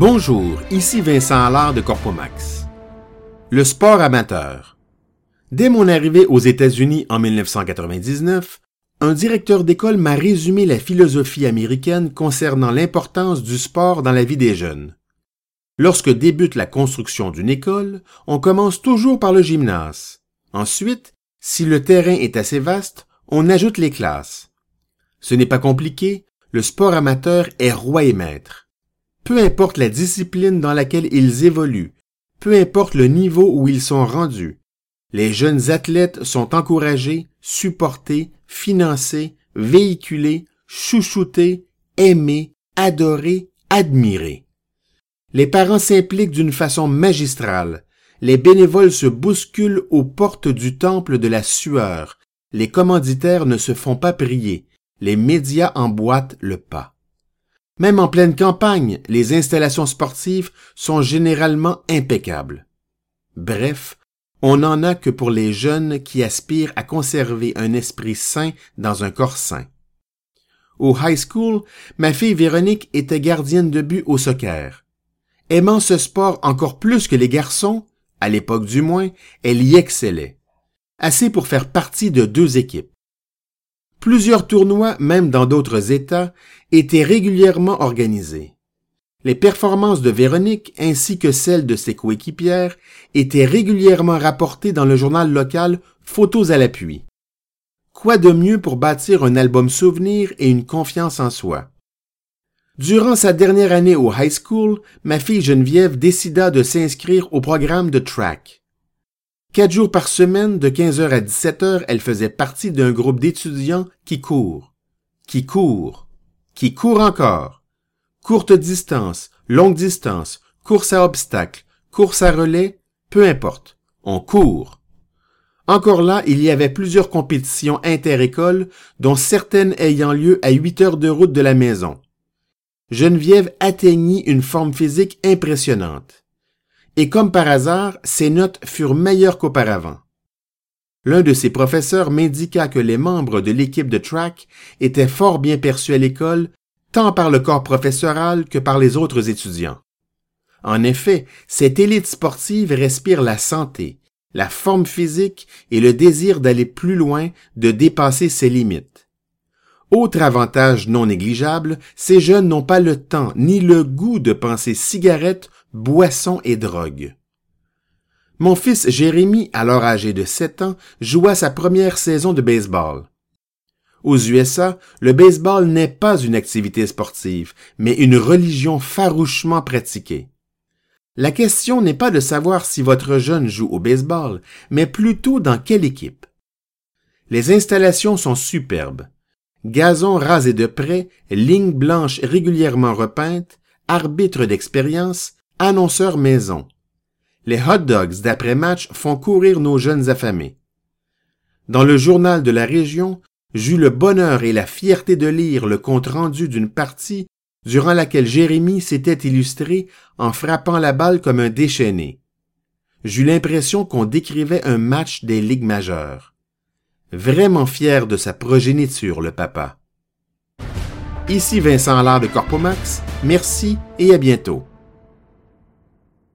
Bonjour, ici Vincent Allard de Corpomax. Le sport amateur. Dès mon arrivée aux États-Unis en 1999, un directeur d'école m'a résumé la philosophie américaine concernant l'importance du sport dans la vie des jeunes. Lorsque débute la construction d'une école, on commence toujours par le gymnase. Ensuite, si le terrain est assez vaste, on ajoute les classes. Ce n'est pas compliqué, le sport amateur est roi et maître. Peu importe la discipline dans laquelle ils évoluent, peu importe le niveau où ils sont rendus, les jeunes athlètes sont encouragés, supportés, financés, véhiculés, chouchoutés, aimés, adorés, admirés. Les parents s'impliquent d'une façon magistrale. Les bénévoles se bousculent aux portes du temple de la sueur. Les commanditaires ne se font pas prier. Les médias emboîtent le pas. Même en pleine campagne, les installations sportives sont généralement impeccables. Bref, on n'en a que pour les jeunes qui aspirent à conserver un esprit sain dans un corps sain. Au high school, ma fille Véronique était gardienne de but au soccer. Aimant ce sport encore plus que les garçons, à l'époque du moins, elle y excellait. Assez pour faire partie de deux équipes. Plusieurs tournois, même dans d'autres États, étaient régulièrement organisés. Les performances de Véronique ainsi que celles de ses coéquipières étaient régulièrement rapportées dans le journal local Photos à l'appui. Quoi de mieux pour bâtir un album souvenir et une confiance en soi? Durant sa dernière année au high school, ma fille Geneviève décida de s'inscrire au programme de track. Quatre jours par semaine, de 15h à 17h, elle faisait partie d'un groupe d'étudiants qui courent, qui courent, qui courent encore Courte distance, longue distance, course à obstacles, course à relais, peu importe, on court. Encore là, il y avait plusieurs compétitions inter-écoles, dont certaines ayant lieu à huit heures de route de la maison. Geneviève atteignit une forme physique impressionnante. Et comme par hasard, ses notes furent meilleures qu'auparavant. L'un de ses professeurs m'indiqua que les membres de l'équipe de track étaient fort bien perçus à l'école tant par le corps professoral que par les autres étudiants. En effet, cette élite sportive respire la santé, la forme physique et le désir d'aller plus loin, de dépasser ses limites. Autre avantage non négligeable, ces jeunes n'ont pas le temps ni le goût de penser cigarettes, boissons et drogue. Mon fils Jérémy, alors âgé de sept ans, joua sa première saison de baseball. Aux USA, le baseball n'est pas une activité sportive, mais une religion farouchement pratiquée. La question n'est pas de savoir si votre jeune joue au baseball, mais plutôt dans quelle équipe. Les installations sont superbes. Gazon rasé de près, lignes blanches régulièrement repeintes, arbitre d'expérience, annonceur maison. Les hot dogs d'après-match font courir nos jeunes affamés. Dans le journal de la région, j'eus le bonheur et la fierté de lire le compte-rendu d'une partie durant laquelle Jérémie s'était illustré en frappant la balle comme un déchaîné. J'eus l'impression qu'on décrivait un match des ligues majeures. Vraiment fier de sa progéniture, le papa. Ici Vincent Allard de Corpomax, merci et à bientôt.